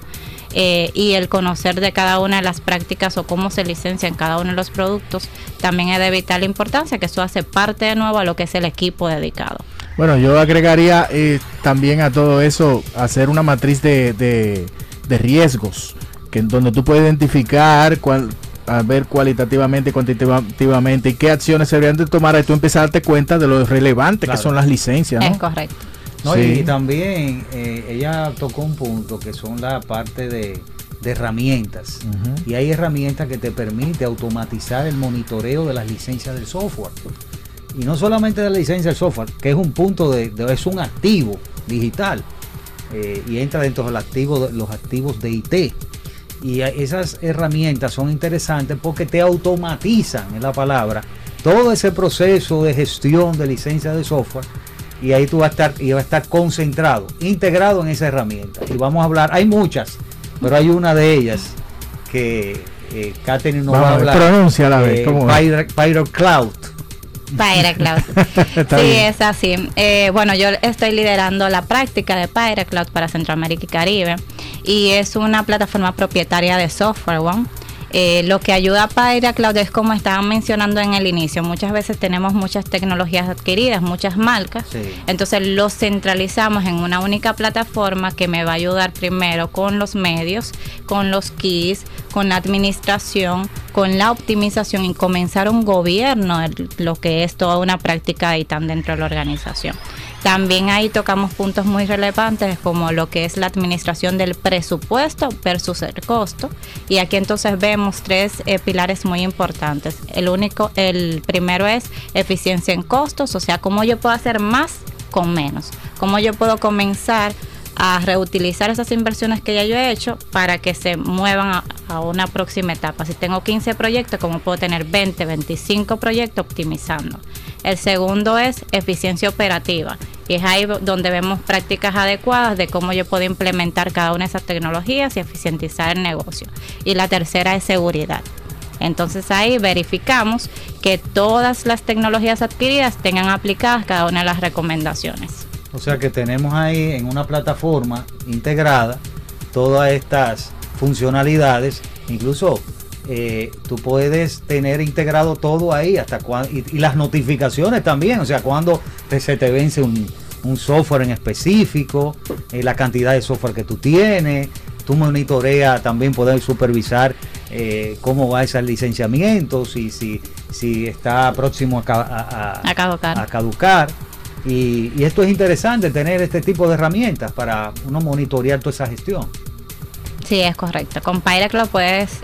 [SPEAKER 7] eh, y el conocer de cada una de las prácticas o cómo se licencia en cada uno de los productos también es de vital importancia, que eso hace parte de nuevo a lo que es el equipo dedicado.
[SPEAKER 4] Bueno, yo agregaría eh, también a todo eso hacer una matriz de, de- de riesgos, que en donde tú puedes identificar cuál, a ver cualitativamente, cuantitativamente y qué acciones se deberían de tomar y tú empezar a darte cuenta de lo relevante
[SPEAKER 3] Claro.
[SPEAKER 4] que son las licencias. ¿no?
[SPEAKER 7] Es correcto.
[SPEAKER 3] No,
[SPEAKER 4] Sí.
[SPEAKER 3] y, también eh, ella tocó un punto que son la parte de, de herramientas. Y hay herramientas que te permite automatizar el monitoreo de las licencias del software. Y no solamente de la licencia del software, que es un punto de, de- es un activo digital. eh, y entra dentro de los activos, los activos de IT. Y esas herramientas son interesantes porque te automatizan, es la palabra, todo ese proceso de gestión de licencia de software. Y ahí tú vas a estar, y va a estar concentrado, integrado en esa herramienta. Y vamos a hablar, hay muchas, pero hay una de ellas que eh, Katherine nos
[SPEAKER 4] Vamos
[SPEAKER 3] va a hablar.
[SPEAKER 4] pronúnciala, a ver,
[SPEAKER 3] eh, Pyro Cloud.
[SPEAKER 7] PyraCloud. Sí,
[SPEAKER 4] bien.
[SPEAKER 7] es así. Eh, bueno, yo estoy liderando la práctica de PyraCloud para Centroamérica y Caribe y es una plataforma propietaria de Software One. Eh, lo que ayuda a Paira Cloud es como estaban mencionando en el inicio, muchas veces tenemos muchas tecnologías adquiridas, muchas marcas, entonces lo centralizamos en una única plataforma que me va a ayudar primero con los medios, con los keys, con la administración, con la optimización y comenzar un gobierno, lo que es toda una práctica tan dentro de la organización. También ahí tocamos puntos muy relevantes como lo que es la administración del presupuesto versus el costo. Y aquí entonces vemos tres eh, pilares muy importantes. El único, el primero es eficiencia en costos, o sea, cómo yo puedo hacer más con menos. Cómo yo puedo comenzar a reutilizar esas inversiones que ya yo he hecho para que se muevan a, una próxima etapa. Si tengo 15 proyectos, ¿cómo puedo tener 20, 25 proyectos optimizando? El segundo es eficiencia operativa. Y es ahí donde vemos prácticas adecuadas de cómo yo puedo implementar cada una de esas tecnologías y eficientizar el negocio. Y la tercera es seguridad. Entonces ahí verificamos que todas las tecnologías adquiridas tengan aplicadas cada una de las recomendaciones.
[SPEAKER 3] O sea que tenemos ahí en una plataforma integrada todas estas funcionalidades, incluso eh, tú puedes tener integrado todo ahí hasta cuando, y, las notificaciones también, o sea, cuando se te vence un, software en específico, eh, la cantidad de software que tú tienes, tú monitoreas también poder supervisar eh, cómo va ese licenciamiento, si, si, si está próximo a, a, caducar. Y, esto es interesante, tener este tipo de herramientas para uno monitorear toda esa gestión.
[SPEAKER 7] Sí, es correcto. Con Pyrex lo puedes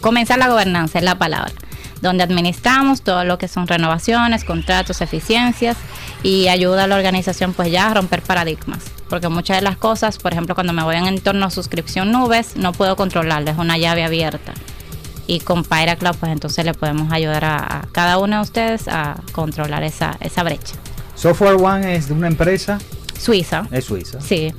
[SPEAKER 7] comenzar la gobernanza, es la palabra, donde administramos todo lo que son renovaciones, contratos, eficiencias y ayuda a la organización pues ya a romper paradigmas. Porque muchas de las cosas, por ejemplo, cuando me voy en entorno a suscripción nubes, no puedo controlarles, es una llave abierta. Y con Pyra Cloud, pues entonces le podemos ayudar a, cada uno de ustedes a controlar esa, esa brecha.
[SPEAKER 3] Software One es de una empresa
[SPEAKER 7] suiza.
[SPEAKER 3] Es suiza.
[SPEAKER 7] Sí.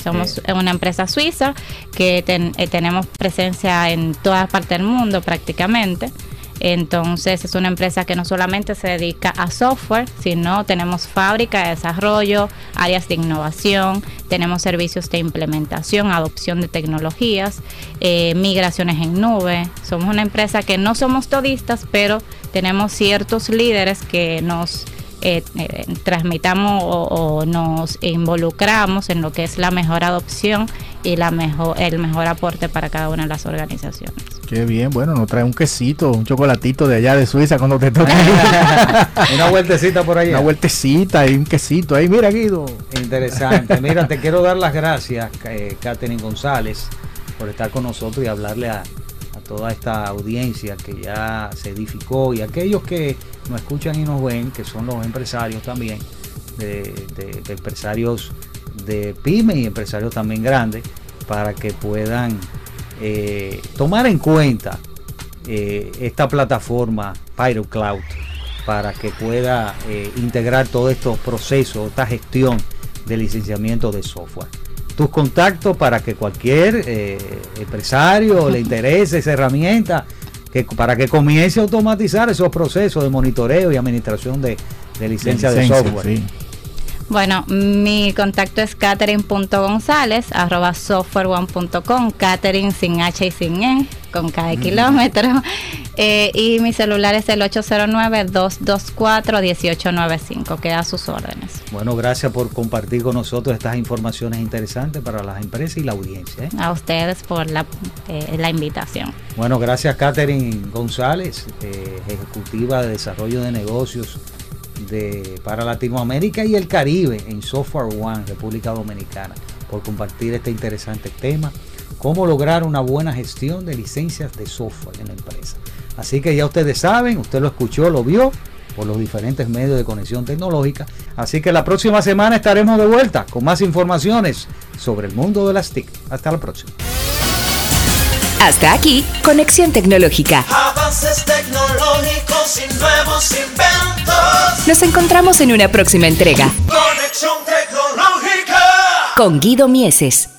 [SPEAKER 7] Somos una empresa suiza que eh, tenemos presencia en todas partes del mundo prácticamente. Entonces es una empresa que no solamente se dedica a software, sino tenemos fábrica de desarrollo, áreas de innovación, tenemos servicios de implementación, adopción de tecnologías, eh, migraciones en nube. Somos una empresa que no somos todistas, pero tenemos ciertos líderes que nos eh, eh, transmitamos o, nos involucramos en lo que es la mejor adopción y la mejor, el mejor aporte para cada una de las organizaciones.
[SPEAKER 4] Qué bien, bueno, nos trae un quesito, un chocolatito de allá de Suiza cuando te toque.
[SPEAKER 3] Una vueltecita por allá.
[SPEAKER 4] Una vueltecita y un quesito ahí, mira Guido.
[SPEAKER 3] Interesante. Mira, te quiero dar las gracias, eh, Catherine González, por estar con nosotros y hablarle a, toda esta audiencia que ya se edificó y aquellos que nos escuchan y nos ven, que son los empresarios también, de, empresarios de pyme y empresarios también grandes, para que puedan eh, tomar en cuenta eh, esta plataforma Pyro Cloud para que pueda eh, integrar todos estos procesos, esta gestión de licenciamiento de software tus contactos para que cualquier eh, empresario le interese esa herramienta, que, para que comience a automatizar esos procesos de monitoreo y administración de, licencia de, software.
[SPEAKER 7] Bueno, mi contacto es catherine.gonzález arroba softwareone.com, Catherine sin H y sin E, con cada kilómetro. Eh, y mi celular es el 809-224-1895, queda a sus órdenes.
[SPEAKER 3] Bueno, gracias por compartir con nosotros estas informaciones interesantes para las empresas y la audiencia. ¿eh?
[SPEAKER 7] A ustedes por la, eh, la invitación.
[SPEAKER 3] Bueno, gracias Catherine González, ejecutiva de desarrollo de negocios de, para Latinoamérica y el Caribe en Software One, República Dominicana, por compartir este interesante tema, cómo lograr una buena gestión de licencias de software en la empresa. Así que ya ustedes saben, usted lo escuchó, lo vio por los diferentes medios de conexión tecnológica. Así que la próxima semana estaremos de vuelta con más informaciones sobre el mundo de las TIC. Hasta la próxima.
[SPEAKER 1] Hasta aquí, Conexión Tecnológica.
[SPEAKER 2] Avances tecnológicos y nuevos inventos.
[SPEAKER 1] Nos encontramos en una próxima entrega.
[SPEAKER 2] Conexión Tecnológica.
[SPEAKER 1] Con Guido Mieses.